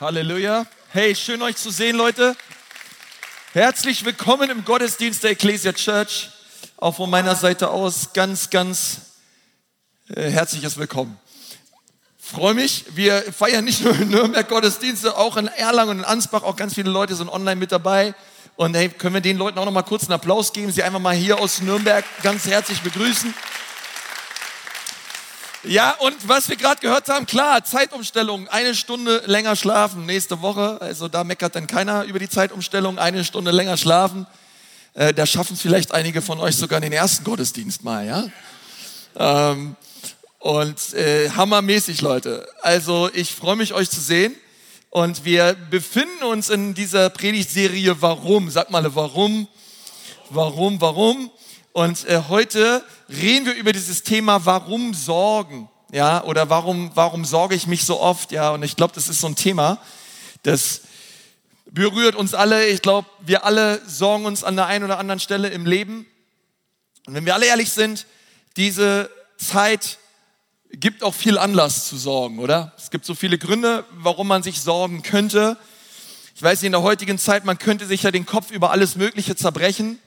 Halleluja. Hey, schön euch zu sehen, Leute. Herzlich willkommen im Gottesdienst der Ecclesia Church. Auch von meiner Seite aus ganz, ganz äh, herzliches Willkommen. Freue mich. Wir feiern nicht nur in Nürnberg Gottesdienste, auch in Erlangen und in Ansbach. Auch ganz viele Leute sind online mit dabei. Und hey, können wir den Leuten auch noch mal kurz einen Applaus geben, sie einfach mal hier aus Nürnberg ganz herzlich begrüßen. Ja, und was wir gerade gehört haben, klar, Zeitumstellung, eine Stunde länger schlafen nächste Woche. Also da meckert dann keiner über die Zeitumstellung, eine Stunde länger schlafen. Äh, da schaffen es vielleicht einige von euch sogar in den ersten Gottesdienst mal, ja. Ähm, und äh, hammermäßig, Leute. Also ich freue mich, euch zu sehen. Und wir befinden uns in dieser Predigtserie Warum? Sag mal, warum? Warum? Warum? Und äh, heute reden wir über dieses Thema, warum Sorgen? Ja, oder warum, warum sorge ich mich so oft? Ja, und ich glaube, das ist so ein Thema, das berührt uns alle. Ich glaube, wir alle sorgen uns an der einen oder anderen Stelle im Leben. Und wenn wir alle ehrlich sind, diese Zeit gibt auch viel Anlass zu sorgen, oder? Es gibt so viele Gründe, warum man sich sorgen könnte. Ich weiß nicht, in der heutigen Zeit, man könnte sich ja den Kopf über alles Mögliche zerbrechen.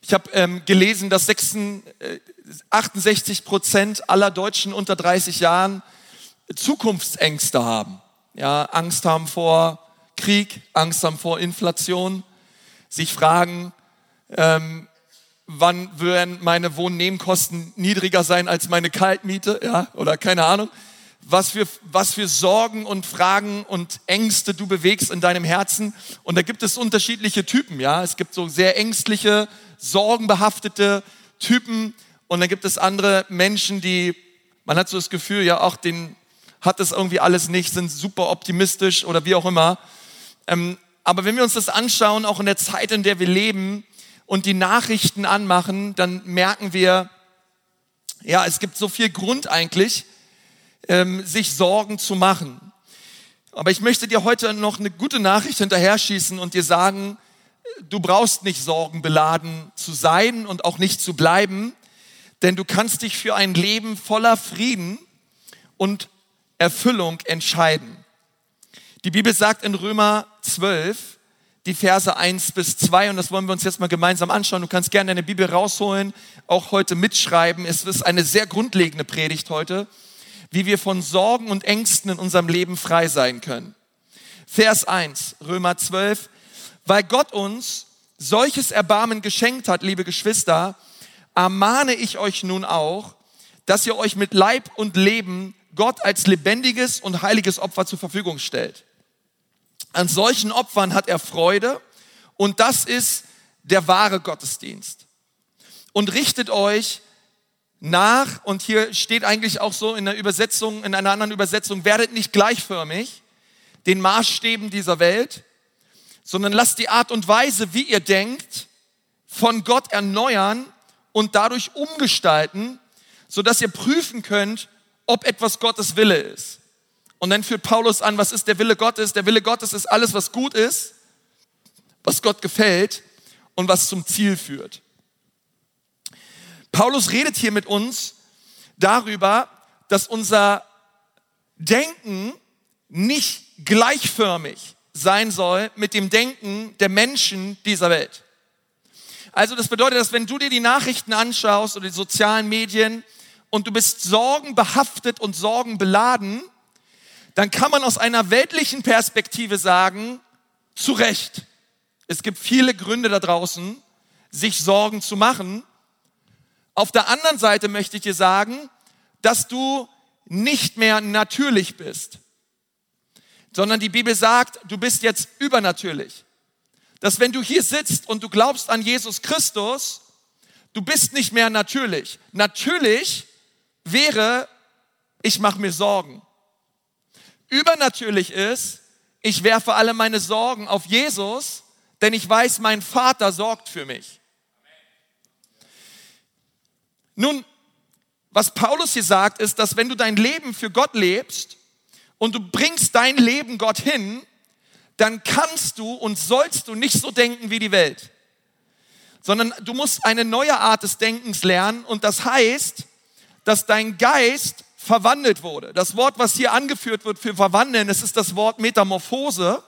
Ich habe ähm, gelesen, dass 66, äh, 68 Prozent aller Deutschen unter 30 Jahren Zukunftsängste haben. Ja, Angst haben vor Krieg, Angst haben vor Inflation, sich fragen, ähm, wann werden meine Wohnnebenkosten niedriger sein als meine Kaltmiete, ja, oder keine Ahnung. Was für, was für Sorgen und Fragen und Ängste du bewegst in deinem Herzen. Und da gibt es unterschiedliche Typen, ja. Es gibt so sehr ängstliche, sorgenbehaftete Typen und dann gibt es andere Menschen, die, man hat so das Gefühl, ja, auch den hat es irgendwie alles nicht, sind super optimistisch oder wie auch immer. Ähm, aber wenn wir uns das anschauen, auch in der Zeit, in der wir leben und die Nachrichten anmachen, dann merken wir, ja, es gibt so viel Grund eigentlich, ähm, sich Sorgen zu machen. Aber ich möchte dir heute noch eine gute Nachricht hinterher schießen und dir sagen, du brauchst nicht sorgenbeladen zu sein und auch nicht zu bleiben, denn du kannst dich für ein Leben voller Frieden und Erfüllung entscheiden. Die Bibel sagt in Römer 12, die Verse 1 bis 2, und das wollen wir uns jetzt mal gemeinsam anschauen. Du kannst gerne deine Bibel rausholen, auch heute mitschreiben. Es ist eine sehr grundlegende Predigt heute, wie wir von Sorgen und Ängsten in unserem Leben frei sein können. Vers 1, Römer 12, weil Gott uns solches Erbarmen geschenkt hat, liebe Geschwister, ermahne ich euch nun auch, dass ihr euch mit Leib und Leben Gott als lebendiges und heiliges Opfer zur Verfügung stellt. An solchen Opfern hat er Freude und das ist der wahre Gottesdienst. Und richtet euch nach, und hier steht eigentlich auch so in der Übersetzung, in einer anderen Übersetzung, werdet nicht gleichförmig den Maßstäben dieser Welt, sondern lasst die Art und Weise, wie ihr denkt, von Gott erneuern und dadurch umgestalten, sodass ihr prüfen könnt, ob etwas Gottes Wille ist. Und dann führt Paulus an, was ist der Wille Gottes? Der Wille Gottes ist alles, was gut ist, was Gott gefällt und was zum Ziel führt. Paulus redet hier mit uns darüber, dass unser Denken nicht gleichförmig sein soll mit dem Denken der Menschen dieser Welt. Also das bedeutet, dass wenn du dir die Nachrichten anschaust oder die sozialen Medien und du bist sorgenbehaftet und sorgenbeladen, dann kann man aus einer weltlichen Perspektive sagen, zu Recht. Es gibt viele Gründe da draußen, sich Sorgen zu machen. Auf der anderen Seite möchte ich dir sagen, dass du nicht mehr natürlich bist sondern die Bibel sagt, du bist jetzt übernatürlich. Dass wenn du hier sitzt und du glaubst an Jesus Christus, du bist nicht mehr natürlich. Natürlich wäre, ich mache mir Sorgen. Übernatürlich ist, ich werfe alle meine Sorgen auf Jesus, denn ich weiß, mein Vater sorgt für mich. Nun, was Paulus hier sagt, ist, dass wenn du dein Leben für Gott lebst, und du bringst dein Leben Gott hin, dann kannst du und sollst du nicht so denken wie die Welt, sondern du musst eine neue Art des Denkens lernen und das heißt, dass dein Geist verwandelt wurde. Das Wort, was hier angeführt wird für verwandeln, es ist das Wort Metamorphose.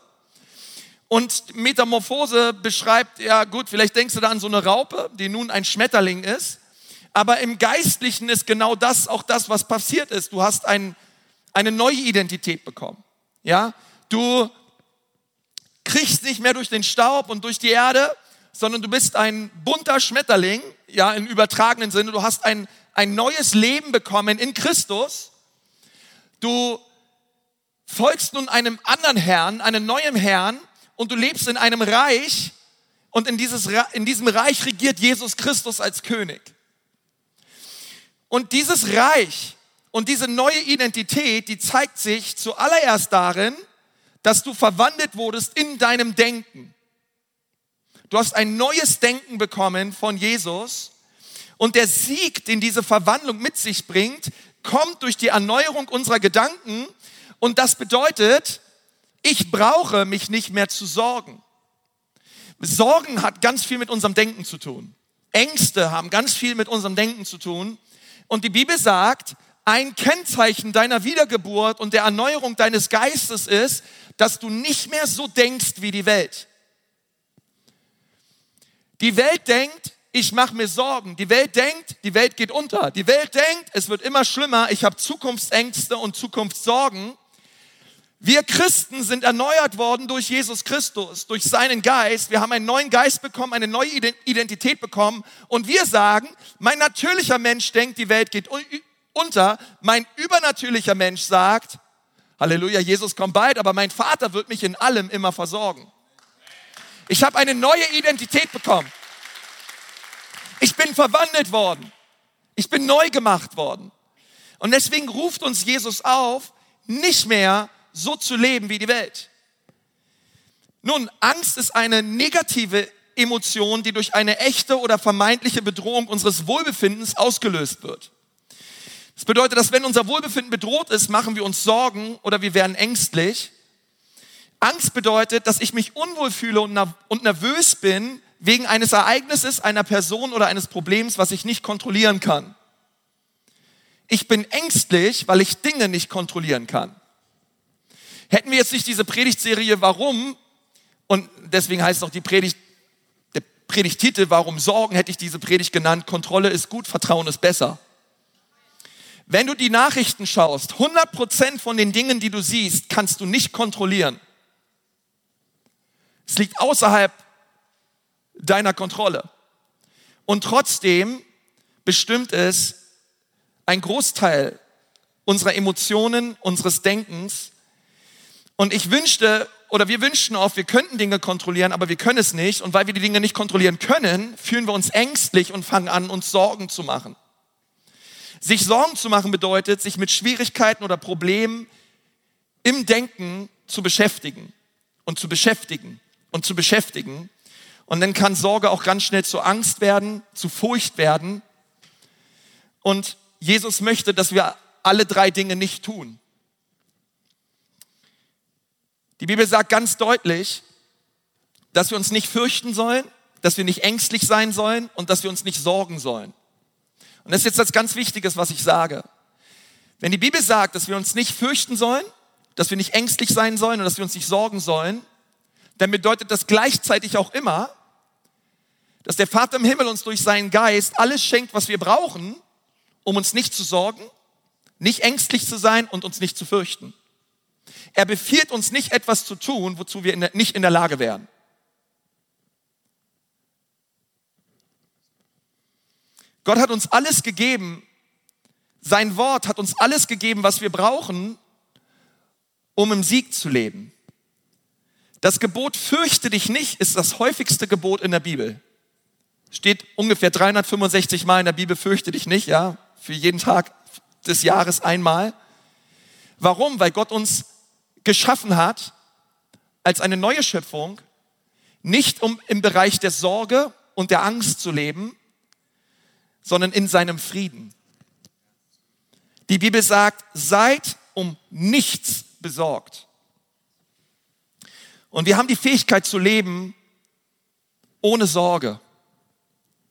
Und Metamorphose beschreibt, ja gut, vielleicht denkst du da an so eine Raupe, die nun ein Schmetterling ist. Aber im Geistlichen ist genau das auch das, was passiert ist. Du hast ein, eine neue Identität bekommen. Ja, du kriegst nicht mehr durch den Staub und durch die Erde, sondern du bist ein bunter Schmetterling, ja, im übertragenen Sinne. Du hast ein, ein neues Leben bekommen in Christus. Du folgst nun einem anderen Herrn, einem neuen Herrn, und du lebst in einem Reich und in, dieses, in diesem Reich regiert Jesus Christus als König. Und dieses Reich und diese neue Identität, die zeigt sich zuallererst darin, dass du verwandelt wurdest in deinem Denken. Du hast ein neues Denken bekommen von Jesus und der Sieg, den diese Verwandlung mit sich bringt, kommt durch die Erneuerung unserer Gedanken und das bedeutet, ich brauche mich nicht mehr zu sorgen. Sorgen hat ganz viel mit unserem Denken zu tun. Ängste haben ganz viel mit unserem Denken zu tun. Und die Bibel sagt, ein Kennzeichen deiner Wiedergeburt und der Erneuerung deines Geistes ist, dass du nicht mehr so denkst wie die Welt. Die Welt denkt, ich mache mir Sorgen. Die Welt denkt, die Welt geht unter. Die Welt denkt, es wird immer schlimmer. Ich habe Zukunftsängste und Zukunftssorgen. Wir Christen sind erneuert worden durch Jesus Christus, durch seinen Geist. Wir haben einen neuen Geist bekommen, eine neue Identität bekommen. Und wir sagen, mein natürlicher Mensch denkt, die Welt geht unter. Mein übernatürlicher Mensch sagt, Halleluja, Jesus kommt bald, aber mein Vater wird mich in allem immer versorgen. Ich habe eine neue Identität bekommen. Ich bin verwandelt worden. Ich bin neu gemacht worden. Und deswegen ruft uns Jesus auf, nicht mehr so zu leben wie die Welt. Nun, Angst ist eine negative Emotion, die durch eine echte oder vermeintliche Bedrohung unseres Wohlbefindens ausgelöst wird. Das bedeutet, dass wenn unser Wohlbefinden bedroht ist, machen wir uns Sorgen oder wir werden ängstlich. Angst bedeutet, dass ich mich unwohl fühle und nervös bin wegen eines Ereignisses, einer Person oder eines Problems, was ich nicht kontrollieren kann. Ich bin ängstlich, weil ich Dinge nicht kontrollieren kann. Hätten wir jetzt nicht diese Predigtserie Warum, und deswegen heißt auch die Predigt, der Predigttitel Warum Sorgen, hätte ich diese Predigt genannt, Kontrolle ist gut, Vertrauen ist besser. Wenn du die Nachrichten schaust, 100% von den Dingen, die du siehst, kannst du nicht kontrollieren. Es liegt außerhalb deiner Kontrolle. Und trotzdem bestimmt es ein Großteil unserer Emotionen, unseres Denkens, und ich wünschte, oder wir wünschen oft, wir könnten Dinge kontrollieren, aber wir können es nicht. Und weil wir die Dinge nicht kontrollieren können, fühlen wir uns ängstlich und fangen an, uns Sorgen zu machen. Sich Sorgen zu machen bedeutet, sich mit Schwierigkeiten oder Problemen im Denken zu beschäftigen und zu beschäftigen und zu beschäftigen. Und dann kann Sorge auch ganz schnell zu Angst werden, zu Furcht werden. Und Jesus möchte, dass wir alle drei Dinge nicht tun. Die Bibel sagt ganz deutlich, dass wir uns nicht fürchten sollen, dass wir nicht ängstlich sein sollen und dass wir uns nicht sorgen sollen. Und das ist jetzt das ganz Wichtiges, was ich sage. Wenn die Bibel sagt, dass wir uns nicht fürchten sollen, dass wir nicht ängstlich sein sollen und dass wir uns nicht sorgen sollen, dann bedeutet das gleichzeitig auch immer, dass der Vater im Himmel uns durch seinen Geist alles schenkt, was wir brauchen, um uns nicht zu sorgen, nicht ängstlich zu sein und uns nicht zu fürchten. Er befiehlt uns nicht etwas zu tun, wozu wir nicht in der Lage wären. Gott hat uns alles gegeben. Sein Wort hat uns alles gegeben, was wir brauchen, um im Sieg zu leben. Das Gebot fürchte dich nicht ist das häufigste Gebot in der Bibel. Steht ungefähr 365 Mal in der Bibel fürchte dich nicht, ja, für jeden Tag des Jahres einmal. Warum? Weil Gott uns geschaffen hat als eine neue Schöpfung, nicht um im Bereich der Sorge und der Angst zu leben, sondern in seinem Frieden. Die Bibel sagt, seid um nichts besorgt. Und wir haben die Fähigkeit zu leben ohne Sorge,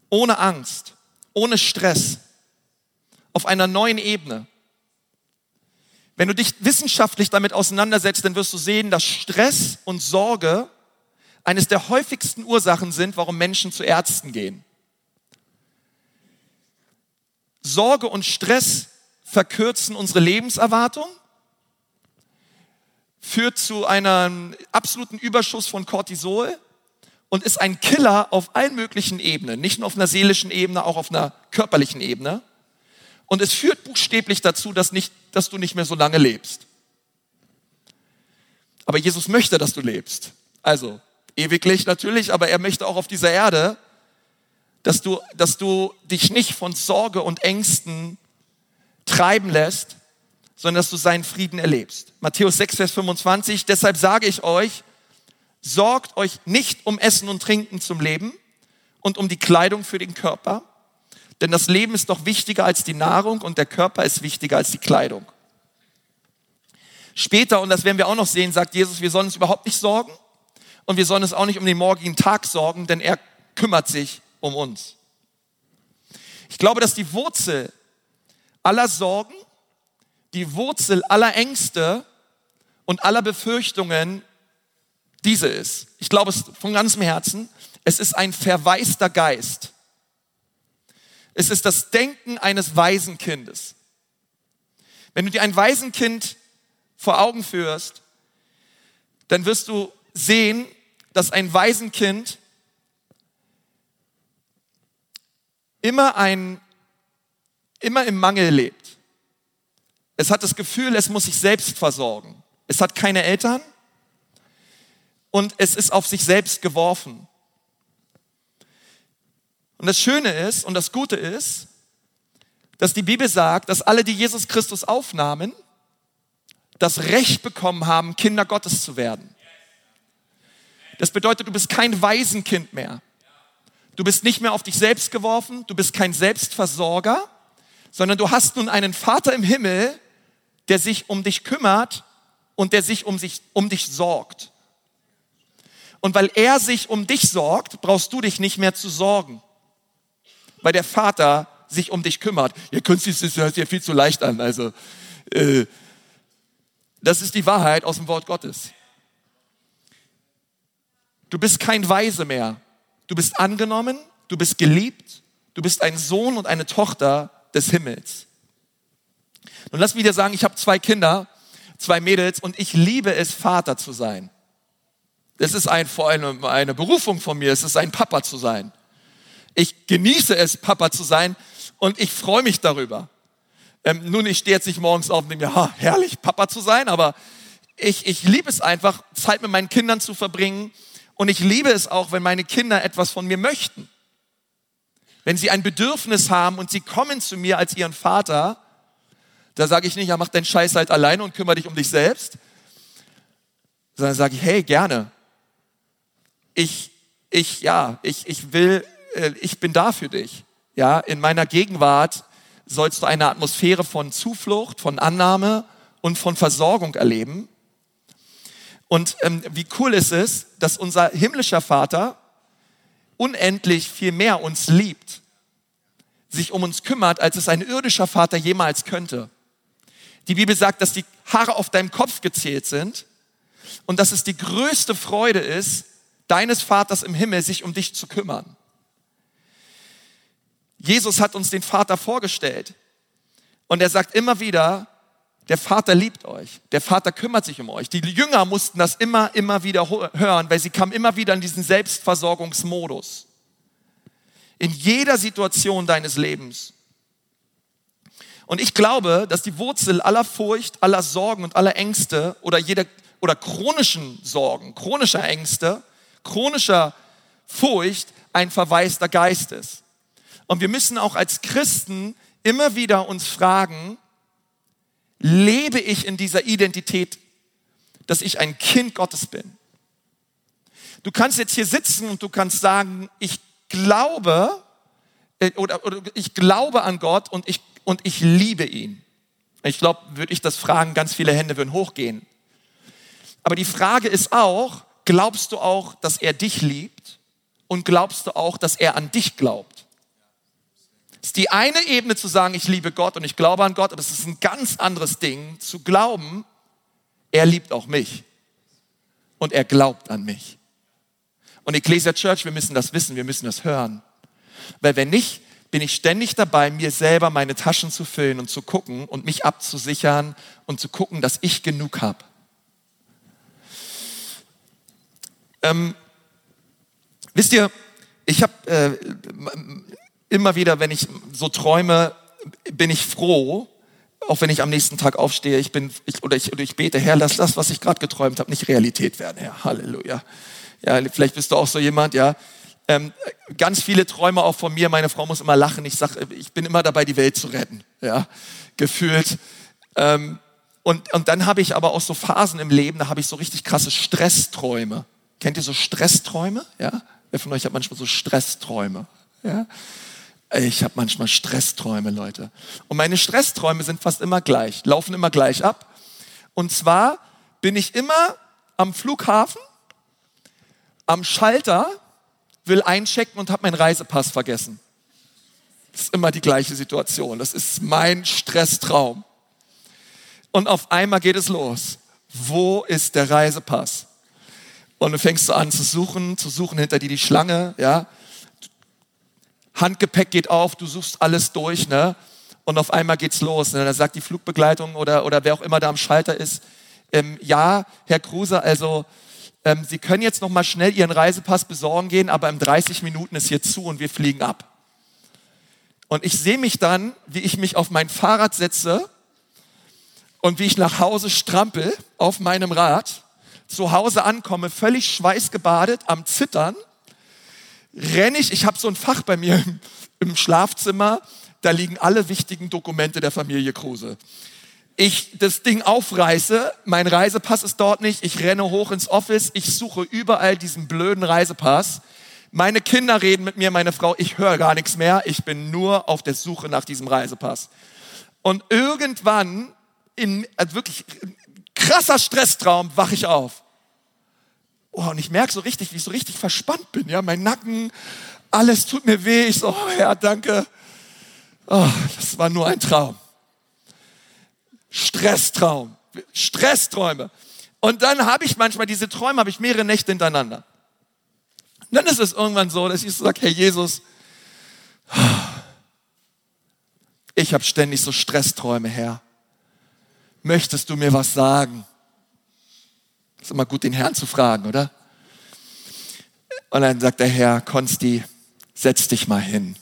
ohne Angst, ohne Stress, auf einer neuen Ebene. Wenn du dich wissenschaftlich damit auseinandersetzt, dann wirst du sehen, dass Stress und Sorge eines der häufigsten Ursachen sind, warum Menschen zu Ärzten gehen. Sorge und Stress verkürzen unsere Lebenserwartung, führt zu einem absoluten Überschuss von Cortisol und ist ein Killer auf allen möglichen Ebenen, nicht nur auf einer seelischen Ebene, auch auf einer körperlichen Ebene. Und es führt buchstäblich dazu, dass, nicht, dass du nicht mehr so lange lebst. Aber Jesus möchte, dass du lebst. Also ewiglich natürlich, aber er möchte auch auf dieser Erde, dass du, dass du dich nicht von Sorge und Ängsten treiben lässt, sondern dass du seinen Frieden erlebst. Matthäus 6, Vers 25, deshalb sage ich euch, sorgt euch nicht um Essen und Trinken zum Leben und um die Kleidung für den Körper, denn das Leben ist doch wichtiger als die Nahrung und der Körper ist wichtiger als die Kleidung. Später, und das werden wir auch noch sehen, sagt Jesus, wir sollen uns überhaupt nicht sorgen und wir sollen uns auch nicht um den morgigen Tag sorgen, denn er kümmert sich um uns. Ich glaube, dass die Wurzel aller Sorgen, die Wurzel aller Ängste und aller Befürchtungen diese ist. Ich glaube es von ganzem Herzen. Es ist ein verwaister Geist. Es ist das Denken eines Waisenkindes. Wenn du dir ein Waisenkind vor Augen führst, dann wirst du sehen, dass ein Waisenkind immer ein, immer im Mangel lebt. Es hat das Gefühl, es muss sich selbst versorgen. Es hat keine Eltern, und es ist auf sich selbst geworfen. Und das Schöne ist und das Gute ist, dass die Bibel sagt, dass alle, die Jesus Christus aufnahmen, das Recht bekommen haben, Kinder Gottes zu werden. Das bedeutet, du bist kein Waisenkind mehr. Du bist nicht mehr auf dich selbst geworfen, du bist kein Selbstversorger, sondern du hast nun einen Vater im Himmel, der sich um dich kümmert und der sich um, sich, um dich sorgt. Und weil er sich um dich sorgt, brauchst du dich nicht mehr zu sorgen. Weil der Vater sich um dich kümmert. Ihr könnt es, das hört sich ja viel zu leicht an. Also, äh, das ist die Wahrheit aus dem Wort Gottes. Du bist kein Weise mehr. Du bist angenommen, du bist geliebt, du bist ein Sohn und eine Tochter des Himmels. Und lass mich dir sagen, ich habe zwei Kinder, zwei Mädels und ich liebe es, Vater zu sein. Es ist ein, eine, eine Berufung von mir, es ist ein Papa zu sein. Ich genieße es, Papa zu sein und ich freue mich darüber. Ähm, nun, ich stehe jetzt nicht morgens auf und denke mir, ha, herrlich, Papa zu sein, aber ich, ich liebe es einfach, Zeit mit meinen Kindern zu verbringen und ich liebe es auch, wenn meine Kinder etwas von mir möchten. Wenn sie ein Bedürfnis haben und sie kommen zu mir als ihren Vater, da sage ich nicht, ja, mach deinen Scheiß halt alleine und kümmere dich um dich selbst, sondern sage ich, hey, gerne, ich, ich, ja, ich, ich will, ich bin da für dich. Ja, in meiner Gegenwart sollst du eine Atmosphäre von Zuflucht, von Annahme und von Versorgung erleben. Und ähm, wie cool ist es, dass unser himmlischer Vater unendlich viel mehr uns liebt, sich um uns kümmert, als es ein irdischer Vater jemals könnte. Die Bibel sagt, dass die Haare auf deinem Kopf gezählt sind und dass es die größte Freude ist, deines Vaters im Himmel, sich um dich zu kümmern. Jesus hat uns den Vater vorgestellt und er sagt immer wieder, der Vater liebt euch, der Vater kümmert sich um euch. Die Jünger mussten das immer, immer wieder hören, weil sie kamen immer wieder in diesen Selbstversorgungsmodus. In jeder Situation deines Lebens. Und ich glaube, dass die Wurzel aller Furcht, aller Sorgen und aller Ängste oder jeder oder chronischen Sorgen, chronischer Ängste chronischer Furcht ein verwaister Geist ist. Und wir müssen auch als Christen immer wieder uns fragen, lebe ich in dieser Identität, dass ich ein Kind Gottes bin? Du kannst jetzt hier sitzen und du kannst sagen, ich glaube äh, oder, oder ich glaube an Gott und ich, und ich liebe ihn. Ich glaube, würde ich das fragen, ganz viele Hände würden hochgehen. Aber die Frage ist auch, glaubst du auch, dass er dich liebt und glaubst du auch, dass er an dich glaubt? Ist die eine Ebene zu sagen, ich liebe Gott und ich glaube an Gott, aber es ist ein ganz anderes Ding zu glauben, er liebt auch mich und er glaubt an mich. Und Ecclesia Church, wir müssen das wissen, wir müssen das hören. Weil wenn nicht, bin ich ständig dabei, mir selber meine Taschen zu füllen und zu gucken und mich abzusichern und zu gucken, dass ich genug habe. Ähm, wisst ihr, ich habe äh, immer wieder, wenn ich so träume, bin ich froh, auch wenn ich am nächsten Tag aufstehe, ich bin, ich, oder, ich, oder ich bete, Herr, lass das, was ich gerade geträumt habe, nicht Realität werden, Herr. Halleluja. Ja, vielleicht bist du auch so jemand, ja. Ähm, ganz viele Träume auch von mir. Meine Frau muss immer lachen. Ich sag, ich bin immer dabei, die Welt zu retten, ja, gefühlt. Ähm, und, und dann habe ich aber auch so Phasen im Leben, da habe ich so richtig krasse Stressträume. Kennt ihr so Stressträume? Ja? Wer von euch hat manchmal so Stressträume? Ja? Ich habe manchmal Stressträume, Leute. Und meine Stressträume sind fast immer gleich, laufen immer gleich ab. Und zwar bin ich immer am Flughafen, am Schalter, will einchecken und habe meinen Reisepass vergessen. Das ist immer die gleiche Situation. Das ist mein Stresstraum. Und auf einmal geht es los. Wo ist der Reisepass? Und du fängst so an zu suchen, zu suchen hinter dir die Schlange, ja. Handgepäck geht auf, du suchst alles durch, ne? Und auf einmal geht's los. Ne? Da sagt die Flugbegleitung oder, oder wer auch immer da am Schalter ist, ähm, ja, Herr Kruse, also ähm, Sie können jetzt noch mal schnell Ihren Reisepass besorgen gehen, aber in 30 Minuten ist hier zu und wir fliegen ab. Und ich sehe mich dann, wie ich mich auf mein Fahrrad setze und wie ich nach Hause strampel auf meinem Rad, zu Hause ankomme, völlig schweißgebadet, am Zittern renne ich, ich habe so ein Fach bei mir im, im Schlafzimmer, da liegen alle wichtigen Dokumente der Familie Kruse. Ich das Ding aufreiße, mein Reisepass ist dort nicht, ich renne hoch ins Office, ich suche überall diesen blöden Reisepass. Meine Kinder reden mit mir, meine Frau, ich höre gar nichts mehr, ich bin nur auf der Suche nach diesem Reisepass. Und irgendwann, in also wirklich krasser Stresstraum, wache ich auf. Oh, und ich merke so richtig, wie ich so richtig verspannt bin. Ja, mein Nacken, alles tut mir weh. Ich so, oh Herr, danke. Oh, das war nur ein Traum. Stresstraum, Stressträume. Und dann habe ich manchmal diese Träume, habe ich mehrere Nächte hintereinander. Und dann ist es irgendwann so, dass ich so sage, Herr Jesus, ich habe ständig so Stressträume, Herr. Möchtest du mir was sagen? Ist immer gut, den Herrn zu fragen, oder? Und dann sagt der Herr, Konsti, setz dich mal hin.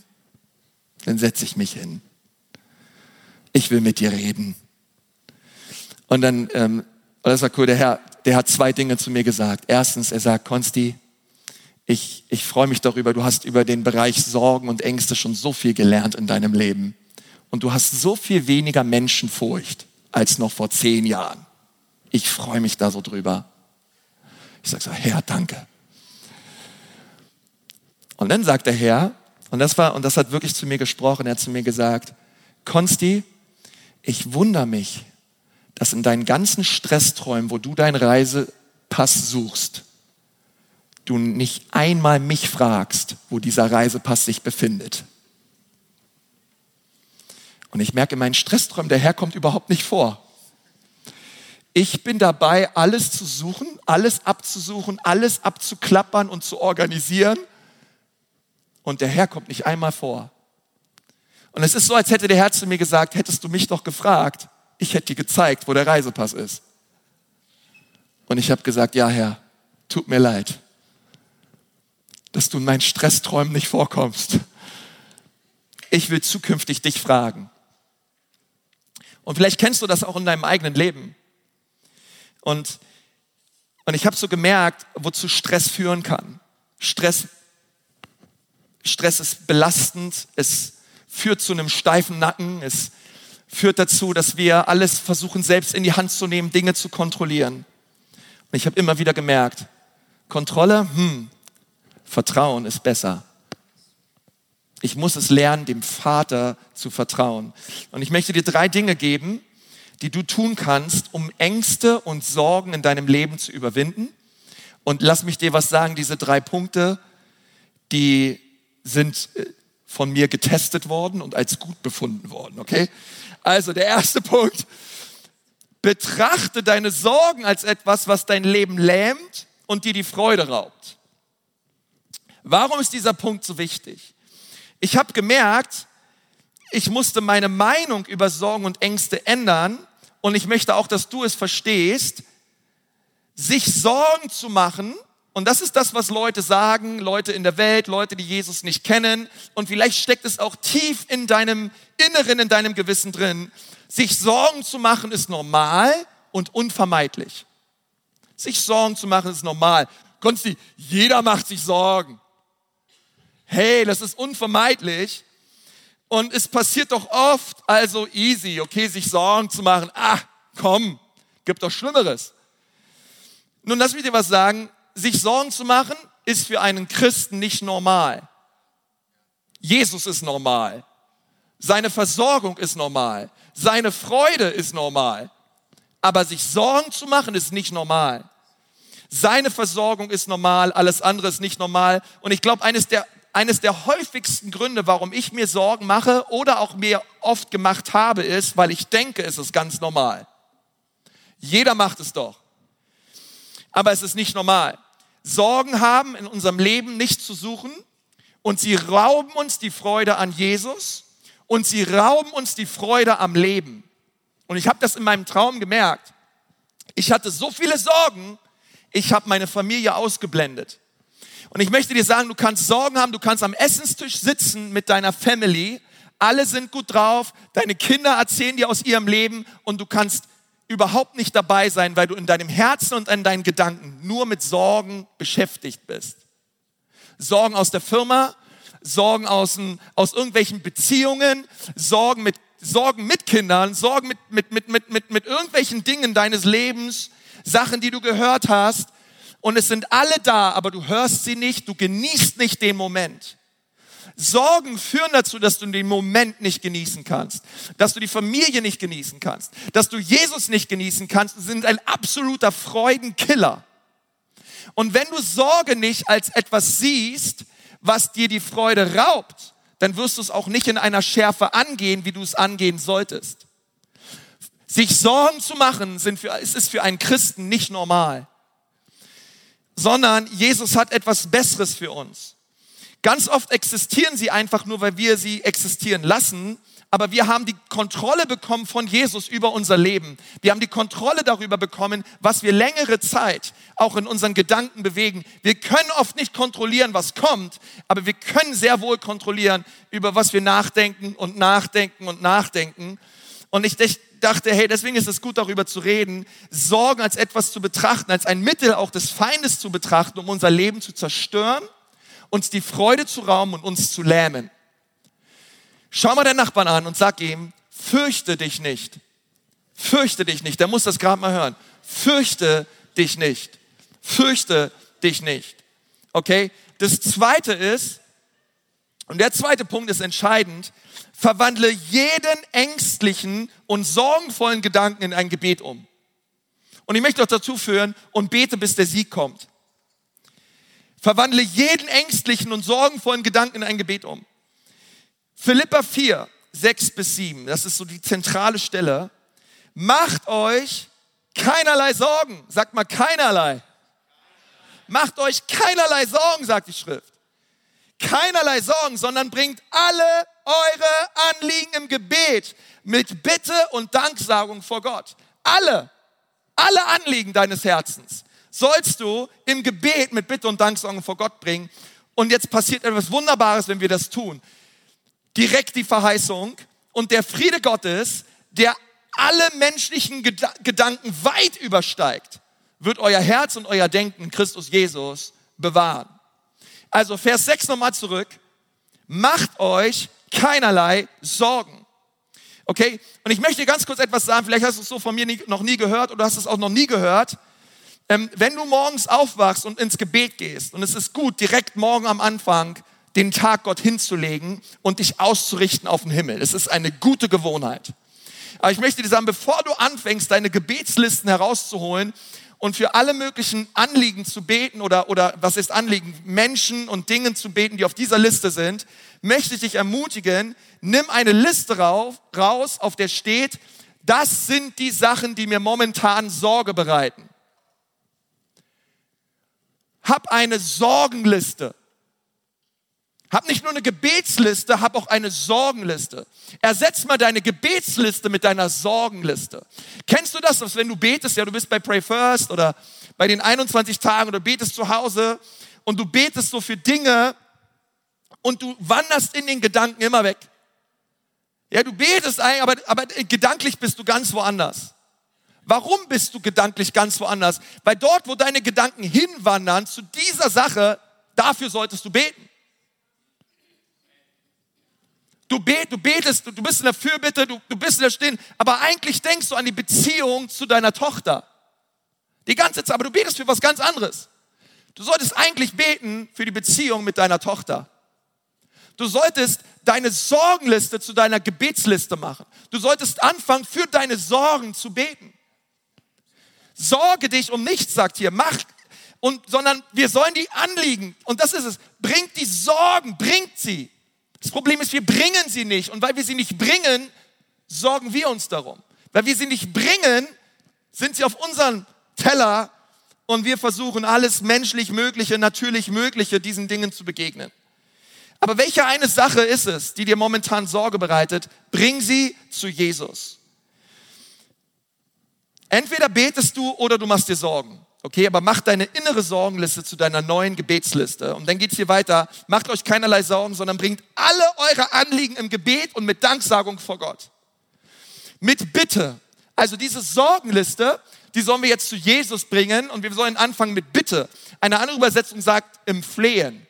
Dann setze ich mich hin. Ich will mit dir reden. Und dann, ähm, das war cool, der Herr, der hat zwei Dinge zu mir gesagt. Erstens, er sagt, Konsti, ich, ich freue mich darüber, du hast über den Bereich Sorgen und Ängste schon so viel gelernt in deinem Leben. Und du hast so viel weniger Menschenfurcht als noch vor zehn Jahren. Ich freue mich da so drüber. Ich sage so, Herr, danke. Und dann sagt der Herr, und das war, und das hat wirklich zu mir gesprochen, er hat zu mir gesagt, Konsti, ich wundere mich, dass in deinen ganzen Stressträumen, wo du deinen Reisepass suchst, du nicht einmal mich fragst, wo dieser Reisepass sich befindet. Und ich merke in meinen Stressträumen, der Herr kommt überhaupt nicht vor. Ich bin dabei, alles zu suchen, alles abzusuchen, alles abzuklappern und zu organisieren. Und der Herr kommt nicht einmal vor. Und es ist so, als hätte der Herr zu mir gesagt, hättest du mich doch gefragt, ich hätte dir gezeigt, wo der Reisepass ist. Und ich habe gesagt, ja Herr, tut mir leid, dass du in meinen Stressträumen nicht vorkommst. Ich will zukünftig dich fragen. Und vielleicht kennst du das auch in deinem eigenen Leben. Und, und ich habe so gemerkt, wozu Stress führen kann. Stress, Stress ist belastend, es führt zu einem steifen Nacken, es führt dazu, dass wir alles versuchen, selbst in die Hand zu nehmen, Dinge zu kontrollieren. Und ich habe immer wieder gemerkt, Kontrolle, hm, Vertrauen ist besser. Ich muss es lernen, dem Vater zu vertrauen. Und ich möchte dir drei Dinge geben, die du tun kannst, um Ängste und Sorgen in deinem Leben zu überwinden. Und lass mich dir was sagen, diese drei Punkte, die sind äh, von mir getestet worden und als gut befunden worden, okay? Also der erste Punkt, betrachte deine Sorgen als etwas, was dein Leben lähmt und dir die Freude raubt. Warum ist dieser Punkt so wichtig? Ich habe gemerkt, ich musste meine Meinung über Sorgen und Ängste ändern und ich möchte auch, dass du es verstehst, sich Sorgen zu machen und das ist das, was Leute sagen, Leute in der Welt, Leute, die Jesus nicht kennen. Und vielleicht steckt es auch tief in deinem Inneren, in deinem Gewissen drin. Sich Sorgen zu machen ist normal und unvermeidlich. Sich Sorgen zu machen ist normal. Konsti, jeder macht sich Sorgen. Hey, das ist unvermeidlich. Und es passiert doch oft, also easy, okay, sich Sorgen zu machen. Ah, komm, gibt doch Schlimmeres. Nun lass mich dir was sagen sich Sorgen zu machen, ist für einen Christen nicht normal. Jesus ist normal. Seine Versorgung ist normal. Seine Freude ist normal. Aber sich Sorgen zu machen ist nicht normal. Seine Versorgung ist normal, alles andere ist nicht normal. Und ich glaube, eines der, eines der häufigsten Gründe, warum ich mir Sorgen mache oder auch mir oft gemacht habe, ist, weil ich denke, es ist ganz normal. Jeder macht es doch. Aber es ist nicht normal. Sorgen haben in unserem Leben nichts zu suchen und sie rauben uns die Freude an Jesus und sie rauben uns die Freude am Leben. Und ich habe das in meinem Traum gemerkt. Ich hatte so viele Sorgen, ich habe meine Familie ausgeblendet. Und ich möchte dir sagen, du kannst Sorgen haben, du kannst am Essenstisch sitzen mit deiner Family, alle sind gut drauf, deine Kinder erzählen dir aus ihrem Leben und du kannst überhaupt nicht dabei sein, weil du in deinem Herzen und in deinen Gedanken nur mit Sorgen beschäftigt bist. Sorgen aus der Firma, Sorgen aus, aus irgendwelchen Beziehungen, Sorgen mit, Sorgen mit Kindern, Sorgen mit, mit, mit, mit, mit, mit irgendwelchen Dingen deines Lebens, Sachen, die du gehört hast. Und es sind alle da, aber du hörst sie nicht, du genießt nicht den Moment. Sorgen führen dazu, dass du den Moment nicht genießen kannst, dass du die Familie nicht genießen kannst, dass du Jesus nicht genießen kannst, sind ein absoluter Freudenkiller. Und wenn du Sorge nicht als etwas siehst, was dir die Freude raubt, dann wirst du es auch nicht in einer Schärfe angehen, wie du es angehen solltest. Sich Sorgen zu machen, sind für, es ist für einen Christen nicht normal, sondern Jesus hat etwas Besseres für uns. Ganz oft existieren sie einfach nur, weil wir sie existieren lassen. Aber wir haben die Kontrolle bekommen von Jesus über unser Leben. Wir haben die Kontrolle darüber bekommen, was wir längere Zeit auch in unseren Gedanken bewegen. Wir können oft nicht kontrollieren, was kommt, aber wir können sehr wohl kontrollieren, über was wir nachdenken und nachdenken und nachdenken. Und ich dachte, hey, deswegen ist es gut, darüber zu reden, Sorgen als etwas zu betrachten, als ein Mittel auch des Feindes zu betrachten, um unser Leben zu zerstören uns die Freude zu rauben und uns zu lähmen. Schau mal den Nachbarn an und sag ihm, fürchte dich nicht. Fürchte dich nicht. Der muss das gerade mal hören. Fürchte dich nicht. Fürchte dich nicht. Okay? Das zweite ist, und der zweite Punkt ist entscheidend, verwandle jeden ängstlichen und sorgenvollen Gedanken in ein Gebet um. Und ich möchte auch dazu führen und bete, bis der Sieg kommt. Verwandle jeden ängstlichen und sorgenvollen Gedanken in ein Gebet um. Philippa 4, 6 bis 7, das ist so die zentrale Stelle. Macht euch keinerlei Sorgen. Sagt mal keinerlei. Macht euch keinerlei Sorgen, sagt die Schrift. Keinerlei Sorgen, sondern bringt alle eure Anliegen im Gebet mit Bitte und Danksagung vor Gott. Alle, alle Anliegen deines Herzens sollst du im Gebet mit Bitte und Danksagung vor Gott bringen. Und jetzt passiert etwas Wunderbares, wenn wir das tun. Direkt die Verheißung und der Friede Gottes, der alle menschlichen Gedanken weit übersteigt, wird euer Herz und euer Denken Christus Jesus bewahren. Also Vers 6 nochmal zurück. Macht euch keinerlei Sorgen. Okay? Und ich möchte ganz kurz etwas sagen. Vielleicht hast du es so von mir nie, noch nie gehört oder hast es auch noch nie gehört. Ähm, wenn du morgens aufwachst und ins Gebet gehst, und es ist gut, direkt morgen am Anfang den Tag Gott hinzulegen und dich auszurichten auf den Himmel. Es ist eine gute Gewohnheit. Aber ich möchte dir sagen, bevor du anfängst, deine Gebetslisten herauszuholen und für alle möglichen Anliegen zu beten oder, oder was ist Anliegen? Menschen und Dingen zu beten, die auf dieser Liste sind, möchte ich dich ermutigen, nimm eine Liste raus, auf der steht, das sind die Sachen, die mir momentan Sorge bereiten. Hab eine Sorgenliste. Hab nicht nur eine Gebetsliste, hab auch eine Sorgenliste. Ersetz mal deine Gebetsliste mit deiner Sorgenliste. Kennst du das, dass wenn du betest, ja, du bist bei Pray First oder bei den 21 Tagen oder betest zu Hause und du betest so für Dinge und du wanderst in den Gedanken immer weg. Ja, du betest eigentlich, aber, aber gedanklich bist du ganz woanders. Warum bist du gedanklich ganz woanders? Weil dort, wo deine Gedanken hinwandern, zu dieser Sache, dafür solltest du beten. Du, bet, du betest, du, bist in der Fürbitte, du, du bist in der Stehen, aber eigentlich denkst du an die Beziehung zu deiner Tochter. Die ganze Zeit, aber du betest für was ganz anderes. Du solltest eigentlich beten für die Beziehung mit deiner Tochter. Du solltest deine Sorgenliste zu deiner Gebetsliste machen. Du solltest anfangen, für deine Sorgen zu beten. Sorge dich um nichts, sagt hier. Mach, und, sondern wir sollen die Anliegen, und das ist es, bringt die Sorgen, bringt sie. Das Problem ist, wir bringen sie nicht. Und weil wir sie nicht bringen, sorgen wir uns darum. Weil wir sie nicht bringen, sind sie auf unserem Teller und wir versuchen alles menschlich Mögliche, natürlich Mögliche diesen Dingen zu begegnen. Aber welche eine Sache ist es, die dir momentan Sorge bereitet? Bring sie zu Jesus. Entweder betest du oder du machst dir Sorgen. Okay, aber macht deine innere Sorgenliste zu deiner neuen Gebetsliste. Und dann geht's hier weiter. Macht euch keinerlei Sorgen, sondern bringt alle eure Anliegen im Gebet und mit Danksagung vor Gott. Mit Bitte. Also diese Sorgenliste, die sollen wir jetzt zu Jesus bringen und wir sollen anfangen mit Bitte. Eine andere Übersetzung sagt im Flehen.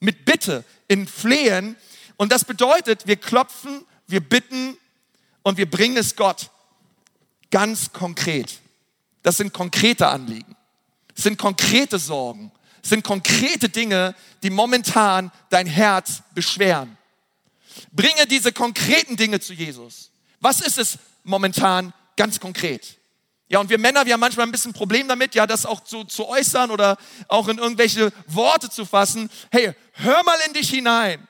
Mit Bitte, in Flehen. Und das bedeutet, wir klopfen, wir bitten und wir bringen es Gott. Ganz konkret. Das sind konkrete Anliegen. Das sind konkrete Sorgen. Das sind konkrete Dinge, die momentan dein Herz beschweren. Bringe diese konkreten Dinge zu Jesus. Was ist es momentan ganz konkret? Ja, und wir Männer, wir haben manchmal ein bisschen Problem damit, ja, das auch zu, zu äußern oder auch in irgendwelche Worte zu fassen. Hey, hör mal in dich hinein.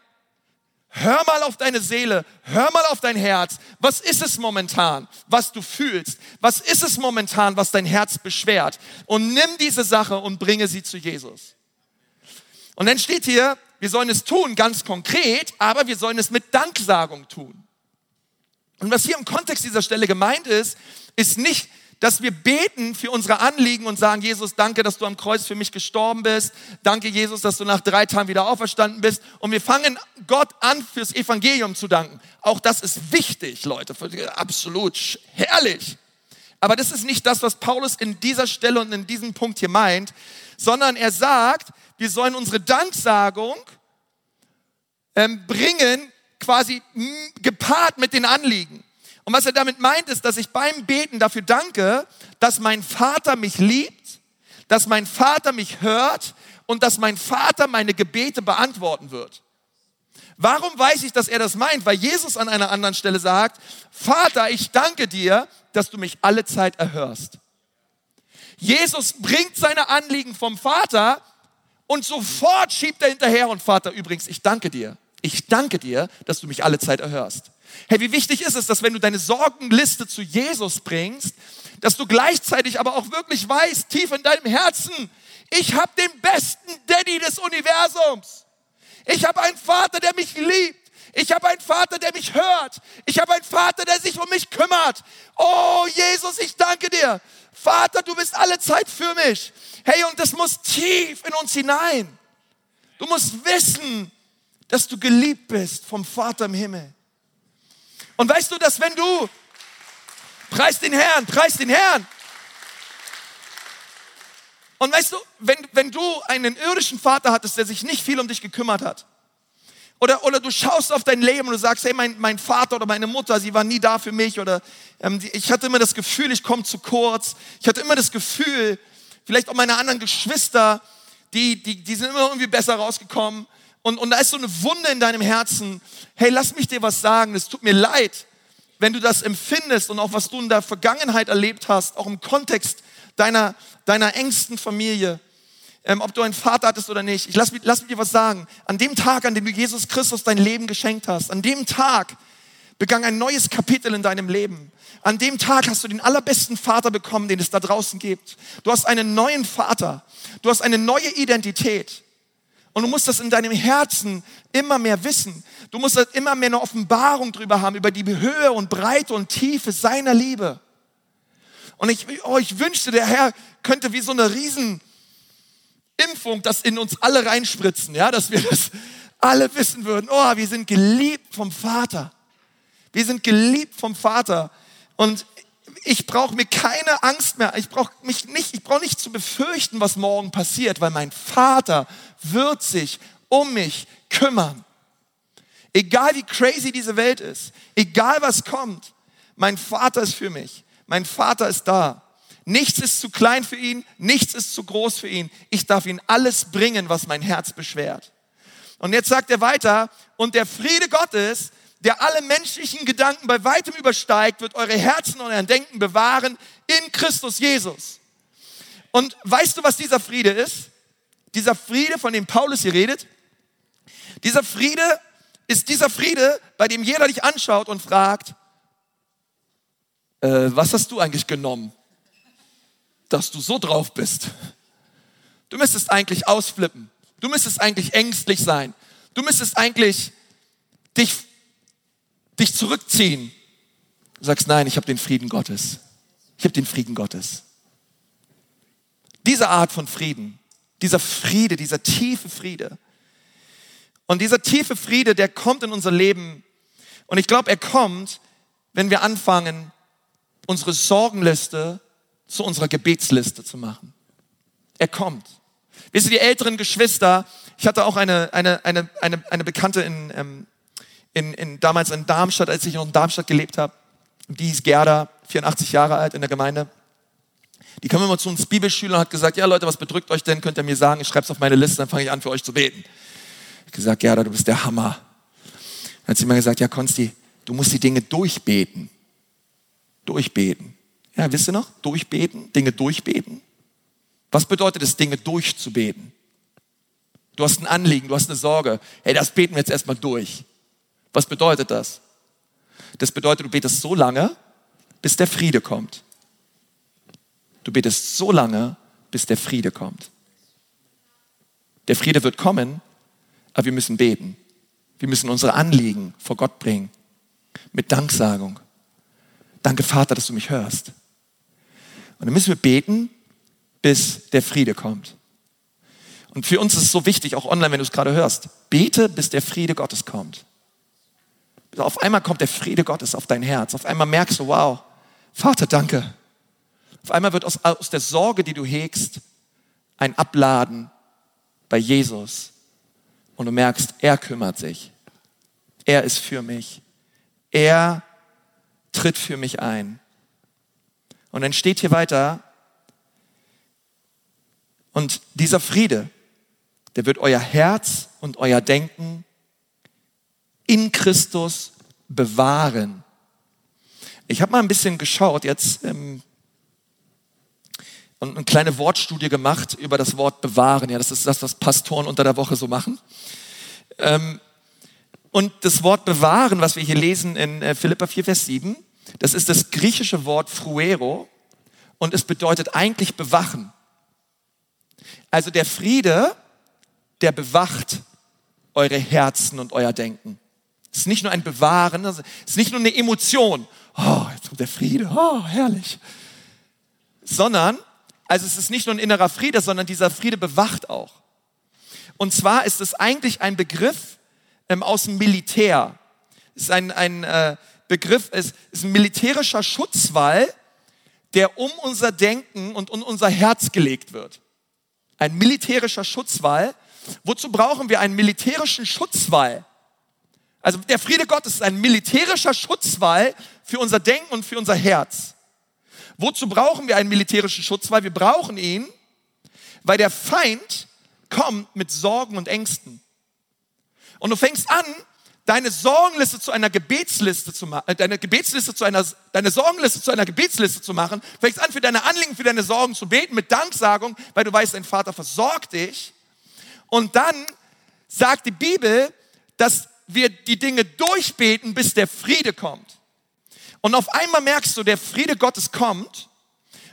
Hör mal auf deine Seele, hör mal auf dein Herz. Was ist es momentan, was du fühlst? Was ist es momentan, was dein Herz beschwert? Und nimm diese Sache und bringe sie zu Jesus. Und dann steht hier, wir sollen es tun, ganz konkret, aber wir sollen es mit Danksagung tun. Und was hier im Kontext dieser Stelle gemeint ist, ist nicht dass wir beten für unsere Anliegen und sagen, Jesus, danke, dass du am Kreuz für mich gestorben bist. Danke, Jesus, dass du nach drei Tagen wieder auferstanden bist. Und wir fangen Gott an, fürs Evangelium zu danken. Auch das ist wichtig, Leute. Absolut herrlich. Aber das ist nicht das, was Paulus in dieser Stelle und in diesem Punkt hier meint, sondern er sagt, wir sollen unsere Danksagung ähm, bringen, quasi gepaart mit den Anliegen. Und was er damit meint, ist, dass ich beim Beten dafür danke, dass mein Vater mich liebt, dass mein Vater mich hört und dass mein Vater meine Gebete beantworten wird. Warum weiß ich, dass er das meint? Weil Jesus an einer anderen Stelle sagt, Vater, ich danke dir, dass du mich alle Zeit erhörst. Jesus bringt seine Anliegen vom Vater und sofort schiebt er hinterher und Vater, übrigens, ich danke dir. Ich danke dir, dass du mich alle Zeit erhörst. Hey, wie wichtig ist es, dass wenn du deine Sorgenliste zu Jesus bringst, dass du gleichzeitig aber auch wirklich weißt, tief in deinem Herzen, ich habe den besten Daddy des Universums. Ich habe einen Vater, der mich liebt. Ich habe einen Vater, der mich hört. Ich habe einen Vater, der sich um mich kümmert. Oh Jesus, ich danke dir. Vater, du bist alle Zeit für mich. Hey, und das muss tief in uns hinein. Du musst wissen, dass du geliebt bist vom Vater im Himmel. Und weißt du, dass wenn du, preis den Herrn, preis den Herrn. Und weißt du, wenn, wenn du einen irdischen Vater hattest, der sich nicht viel um dich gekümmert hat, oder, oder du schaust auf dein Leben und du sagst, hey, mein, mein Vater oder meine Mutter, sie war nie da für mich, oder ähm, ich hatte immer das Gefühl, ich komme zu kurz. Ich hatte immer das Gefühl, vielleicht auch meine anderen Geschwister, die, die, die sind immer irgendwie besser rausgekommen und, und da ist so eine Wunde in deinem Herzen. Hey, lass mich dir was sagen. Es tut mir leid, wenn du das empfindest und auch was du in der Vergangenheit erlebt hast, auch im Kontext deiner, deiner engsten Familie, ähm, ob du einen Vater hattest oder nicht. Ich lass, lass mir dir was sagen. An dem Tag, an dem du Jesus Christus dein Leben geschenkt hast, an dem Tag begann ein neues Kapitel in deinem Leben. An dem Tag hast du den allerbesten Vater bekommen, den es da draußen gibt. Du hast einen neuen Vater. Du hast eine neue Identität. Und du musst das in deinem Herzen immer mehr wissen. Du musst immer mehr eine Offenbarung drüber haben, über die Höhe und Breite und Tiefe seiner Liebe. Und ich, oh, ich wünschte, der Herr könnte wie so eine riesen Impfung das in uns alle reinspritzen, ja, dass wir das alle wissen würden. Oh, wir sind geliebt vom Vater. Wir sind geliebt vom Vater. Und ich brauche mir keine Angst mehr. Ich brauche mich nicht, ich brauche nicht zu befürchten, was morgen passiert, weil mein Vater wird sich um mich kümmern. Egal wie crazy diese Welt ist, egal was kommt, mein Vater ist für mich. Mein Vater ist da. Nichts ist zu klein für ihn, nichts ist zu groß für ihn. Ich darf ihm alles bringen, was mein Herz beschwert. Und jetzt sagt er weiter, und der Friede Gottes, der alle menschlichen Gedanken bei weitem übersteigt, wird eure Herzen und euer Denken bewahren in Christus Jesus. Und weißt du, was dieser Friede ist? Dieser Friede, von dem Paulus hier redet, dieser Friede ist dieser Friede, bei dem jeder dich anschaut und fragt, äh, was hast du eigentlich genommen, dass du so drauf bist? Du müsstest eigentlich ausflippen. Du müsstest eigentlich ängstlich sein. Du müsstest eigentlich dich dich zurückziehen. Du sagst, nein, ich habe den Frieden Gottes. Ich habe den Frieden Gottes. Diese Art von Frieden, dieser Friede, dieser tiefe Friede. Und dieser tiefe Friede, der kommt in unser Leben. Und ich glaube, er kommt, wenn wir anfangen, unsere Sorgenliste zu unserer Gebetsliste zu machen. Er kommt. Wisst ihr, die älteren Geschwister, ich hatte auch eine, eine, eine, eine, eine Bekannte in, ähm, in, in, damals in Darmstadt, als ich noch in Darmstadt gelebt habe. Die hieß Gerda, 84 Jahre alt in der Gemeinde. Die kam immer zu uns Bibelschülern und hat gesagt, ja Leute, was bedrückt euch denn? Könnt ihr mir sagen, ich schreibe es auf meine Liste, dann fange ich an für euch zu beten. Ich gesagt, Gerda, du bist der Hammer. Dann hat sie immer gesagt, ja Konsti, du musst die Dinge durchbeten. Durchbeten. Ja, wisst ihr noch? Durchbeten, Dinge durchbeten. Was bedeutet es, Dinge durchzubeten? Du hast ein Anliegen, du hast eine Sorge. Hey, das beten wir jetzt erstmal durch. Was bedeutet das? Das bedeutet, du betest so lange, bis der Friede kommt. Du betest so lange, bis der Friede kommt. Der Friede wird kommen, aber wir müssen beten. Wir müssen unsere Anliegen vor Gott bringen. Mit Danksagung. Danke, Vater, dass du mich hörst. Und dann müssen wir beten, bis der Friede kommt. Und für uns ist es so wichtig, auch online, wenn du es gerade hörst, bete, bis der Friede Gottes kommt. Auf einmal kommt der Friede Gottes auf dein Herz. Auf einmal merkst du, wow, Vater, danke. Auf einmal wird aus, aus der Sorge, die du hegst, ein Abladen bei Jesus. Und du merkst, er kümmert sich. Er ist für mich. Er tritt für mich ein. Und dann steht hier weiter, und dieser Friede, der wird euer Herz und euer Denken in Christus bewahren. Ich habe mal ein bisschen geschaut jetzt ähm, und eine kleine Wortstudie gemacht über das Wort bewahren. Ja, das ist das, was Pastoren unter der Woche so machen. Ähm, und das Wort bewahren, was wir hier lesen in äh, Philippa 4, Vers 7, das ist das griechische Wort fruero und es bedeutet eigentlich bewachen. Also der Friede, der bewacht eure Herzen und euer Denken. Es ist nicht nur ein Bewahren, es ist nicht nur eine Emotion. Oh, jetzt kommt der Friede, oh, herrlich. Sondern, also es ist nicht nur ein innerer Friede, sondern dieser Friede bewacht auch. Und zwar ist es eigentlich ein Begriff ähm, aus dem Militär. Es ist ein, ein äh, Begriff, es ist ein militärischer Schutzwall, der um unser Denken und um unser Herz gelegt wird. Ein militärischer Schutzwall. Wozu brauchen wir einen militärischen Schutzwall? Also der Friede Gottes ist ein militärischer Schutzwall für unser Denken und für unser Herz. Wozu brauchen wir einen militärischen Schutzwall? Wir brauchen ihn, weil der Feind kommt mit Sorgen und Ängsten. Und du fängst an, deine Sorgenliste zu einer Gebetsliste zu machen, äh, deine Gebetsliste zu einer, deine Sorgenliste zu einer Gebetsliste zu machen, fängst an, für deine Anliegen, für deine Sorgen zu beten mit Danksagung, weil du weißt, dein Vater versorgt dich. Und dann sagt die Bibel, dass wir die Dinge durchbeten, bis der Friede kommt. Und auf einmal merkst du, der Friede Gottes kommt.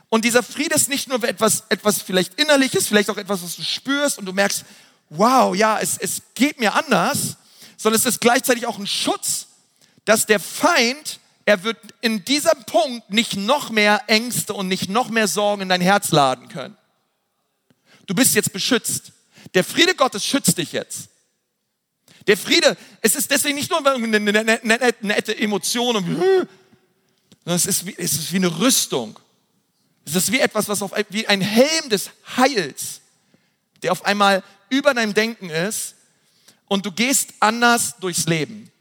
Und dieser Friede ist nicht nur etwas, etwas vielleicht innerliches, vielleicht auch etwas, was du spürst und du merkst, wow, ja, es, es geht mir anders, sondern es ist gleichzeitig auch ein Schutz, dass der Feind, er wird in diesem Punkt nicht noch mehr Ängste und nicht noch mehr Sorgen in dein Herz laden können. Du bist jetzt beschützt. Der Friede Gottes schützt dich jetzt. Der Friede, es ist deswegen nicht nur eine nette Emotion, sondern es ist, wie, es ist wie eine Rüstung. Es ist wie etwas, was auf, wie ein Helm des Heils, der auf einmal über deinem Denken ist und du gehst anders durchs Leben.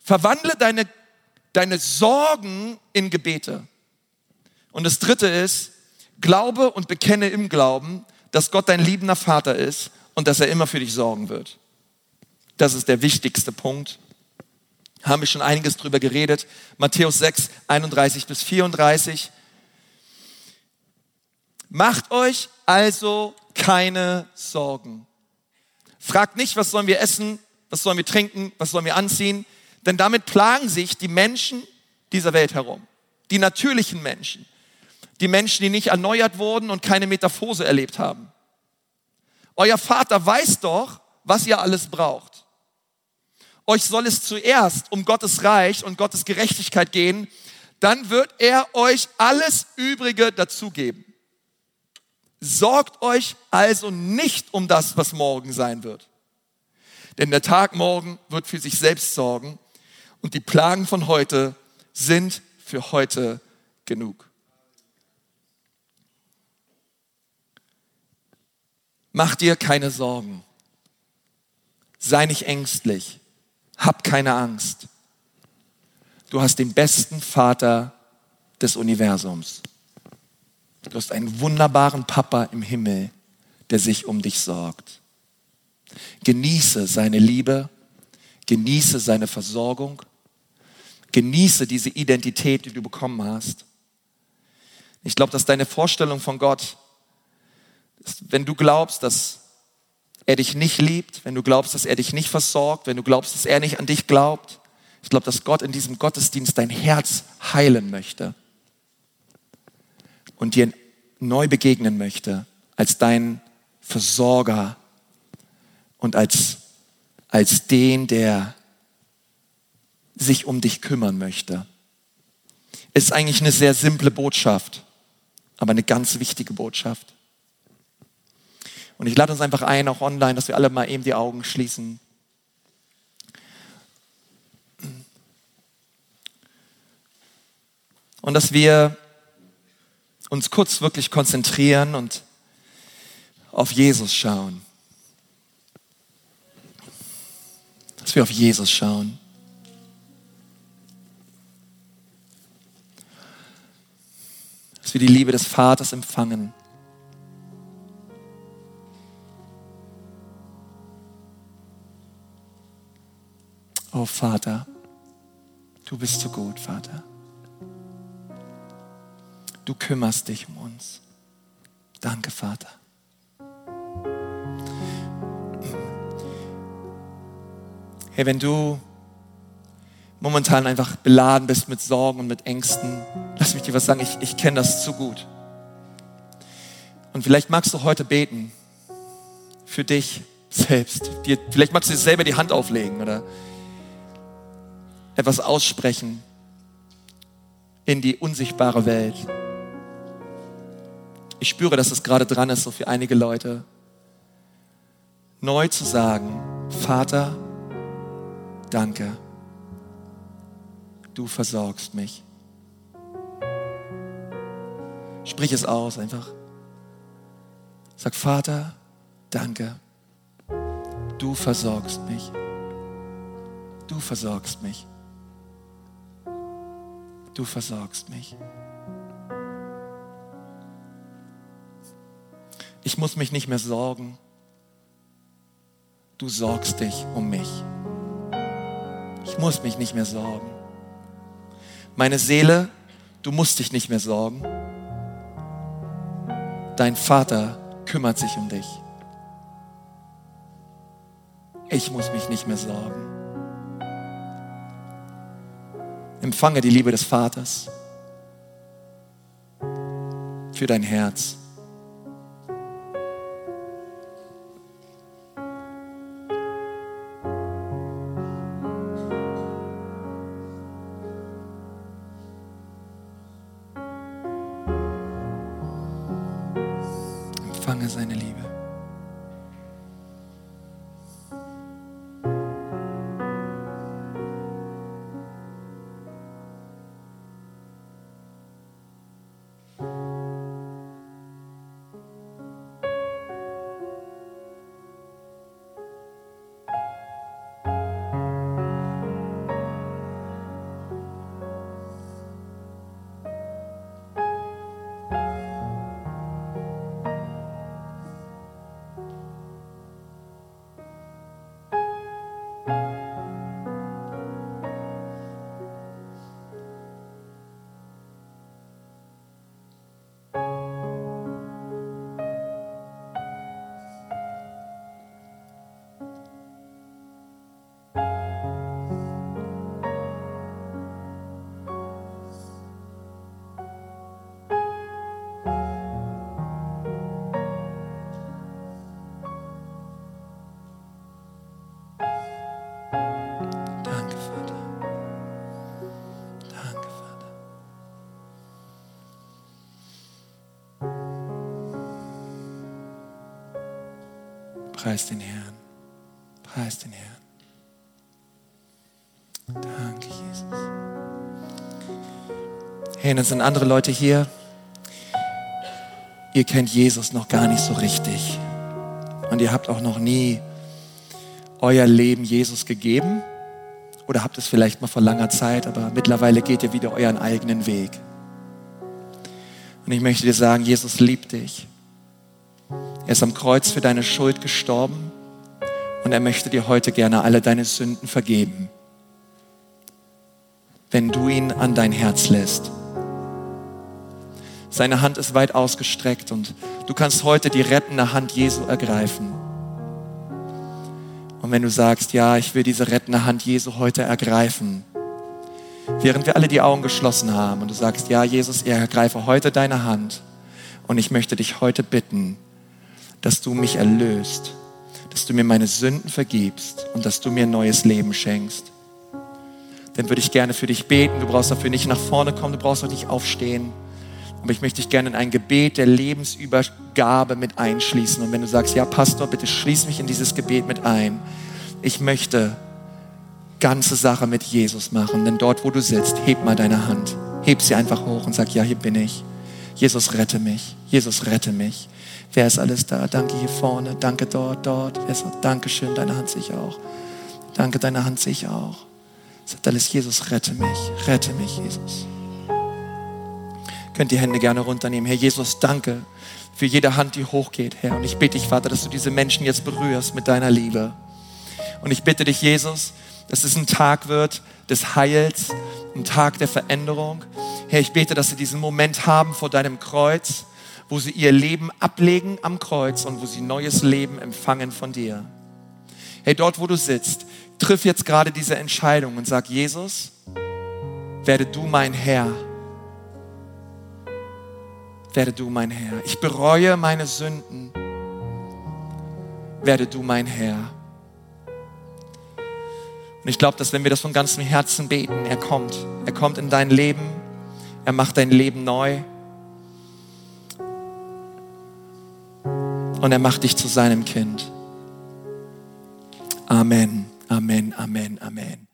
Verwandle deine, deine Sorgen in Gebete. Und das dritte ist, glaube und bekenne im Glauben, dass Gott dein liebender Vater ist und dass er immer für dich sorgen wird. Das ist der wichtigste Punkt. Haben wir schon einiges drüber geredet. Matthäus 6, 31 bis 34. Macht euch also keine Sorgen. Fragt nicht, was sollen wir essen, was sollen wir trinken, was sollen wir anziehen, denn damit plagen sich die Menschen dieser Welt herum. Die natürlichen Menschen. Die Menschen, die nicht erneuert wurden und keine Metaphose erlebt haben. Euer Vater weiß doch, was ihr alles braucht. Euch soll es zuerst um Gottes Reich und Gottes Gerechtigkeit gehen, dann wird er euch alles Übrige dazugeben. Sorgt euch also nicht um das, was morgen sein wird. Denn der Tag morgen wird für sich selbst sorgen und die Plagen von heute sind für heute genug. Mach dir keine Sorgen. Sei nicht ängstlich. Hab keine Angst. Du hast den besten Vater des Universums. Du hast einen wunderbaren Papa im Himmel, der sich um dich sorgt. Genieße seine Liebe, genieße seine Versorgung, genieße diese Identität, die du bekommen hast. Ich glaube, dass deine Vorstellung von Gott, wenn du glaubst, dass er dich nicht liebt, wenn du glaubst, dass er dich nicht versorgt, wenn du glaubst, dass er nicht an dich glaubt, ich glaube, dass Gott in diesem Gottesdienst dein Herz heilen möchte und dir neu begegnen möchte als dein Versorger und als, als den, der sich um dich kümmern möchte. Ist eigentlich eine sehr simple Botschaft, aber eine ganz wichtige Botschaft. Und ich lade uns einfach ein, auch online, dass wir alle mal eben die Augen schließen. Und dass wir uns kurz wirklich konzentrieren und auf Jesus schauen. Dass wir auf Jesus schauen. Dass wir die Liebe des Vaters empfangen. Oh Vater, du bist so gut, Vater du kümmerst dich um uns. Danke, Vater. Hey, wenn du momentan einfach beladen bist mit Sorgen und mit Ängsten, lass mich dir was sagen, ich, ich kenne das zu gut. Und vielleicht magst du heute beten für dich selbst. Dir, vielleicht magst du dir selber die Hand auflegen oder etwas aussprechen in die unsichtbare Welt. Ich spüre, dass es gerade dran ist, so für einige Leute, neu zu sagen, Vater, danke, du versorgst mich. Sprich es aus einfach. Sag, Vater, danke, du versorgst mich. Du versorgst mich. Du versorgst mich. Ich muss mich nicht mehr sorgen. du sorgst dich um mich. Ich muss mich nicht mehr sorgen. Meine Seele, du musst dich nicht mehr sorgen. Dein Vater kümmert sich um dich. Ich muss mich nicht mehr sorgen. Empfange die Liebe des Vaters für dein Herz. Preis den Herrn. Preis den Herrn. Danke, Jesus. Hey, dann sind andere Leute hier. Ihr kennt Jesus noch gar nicht so richtig. Und ihr habt auch noch nie euer Leben Jesus gegeben. Oder habt es vielleicht mal vor langer Zeit, aber mittlerweile geht ihr wieder euren eigenen Weg. Und ich möchte dir sagen, Jesus liebt dich. Er ist am Kreuz für deine Schuld gestorben und er möchte dir heute gerne alle deine Sünden vergeben, wenn du ihn an dein Herz lässt. Seine Hand ist weit ausgestreckt und du kannst heute die rettende Hand Jesu ergreifen. Und wenn du sagst, ja, ich will diese rettende Hand Jesu heute ergreifen, während wir alle die Augen geschlossen haben und du sagst, ja, Jesus, ich ergreife heute deine Hand und ich möchte dich heute bitten, dass du mich erlöst, dass du mir meine Sünden vergibst und dass du mir ein neues Leben schenkst. Dann würde ich gerne für dich beten. Du brauchst dafür nicht nach vorne kommen, du brauchst auch nicht aufstehen. Aber ich möchte dich gerne in ein Gebet der Lebensübergabe mit einschließen. Und wenn du sagst, ja, Pastor, bitte schließ mich in dieses Gebet mit ein. Ich möchte ganze Sache mit Jesus machen. Denn dort, wo du sitzt, heb mal deine Hand. Heb sie einfach hoch und sag, ja, hier bin ich. Jesus, rette mich. Jesus, rette mich. Wer ist alles da? Danke hier vorne. Danke dort, dort. Dankeschön. Deine Hand sehe ich auch. Danke, deine Hand sehe ich auch. Sagt alles, Jesus, rette mich. Rette mich, Jesus könnt die Hände gerne runternehmen. Herr Jesus, danke für jede Hand, die hochgeht, Herr. Und ich bitte dich, Vater, dass du diese Menschen jetzt berührst mit deiner Liebe. Und ich bitte dich, Jesus, dass es ein Tag wird des Heils, ein Tag der Veränderung. Herr, ich bete, dass sie diesen Moment haben vor deinem Kreuz, wo sie ihr Leben ablegen am Kreuz und wo sie neues Leben empfangen von dir. Hey, dort, wo du sitzt, triff jetzt gerade diese Entscheidung und sag, Jesus, werde du mein Herr werde du mein Herr. Ich bereue meine Sünden, werde du mein Herr. Und ich glaube, dass wenn wir das von ganzem Herzen beten, er kommt. Er kommt in dein Leben, er macht dein Leben neu. Und er macht dich zu seinem Kind. Amen, Amen, Amen, Amen.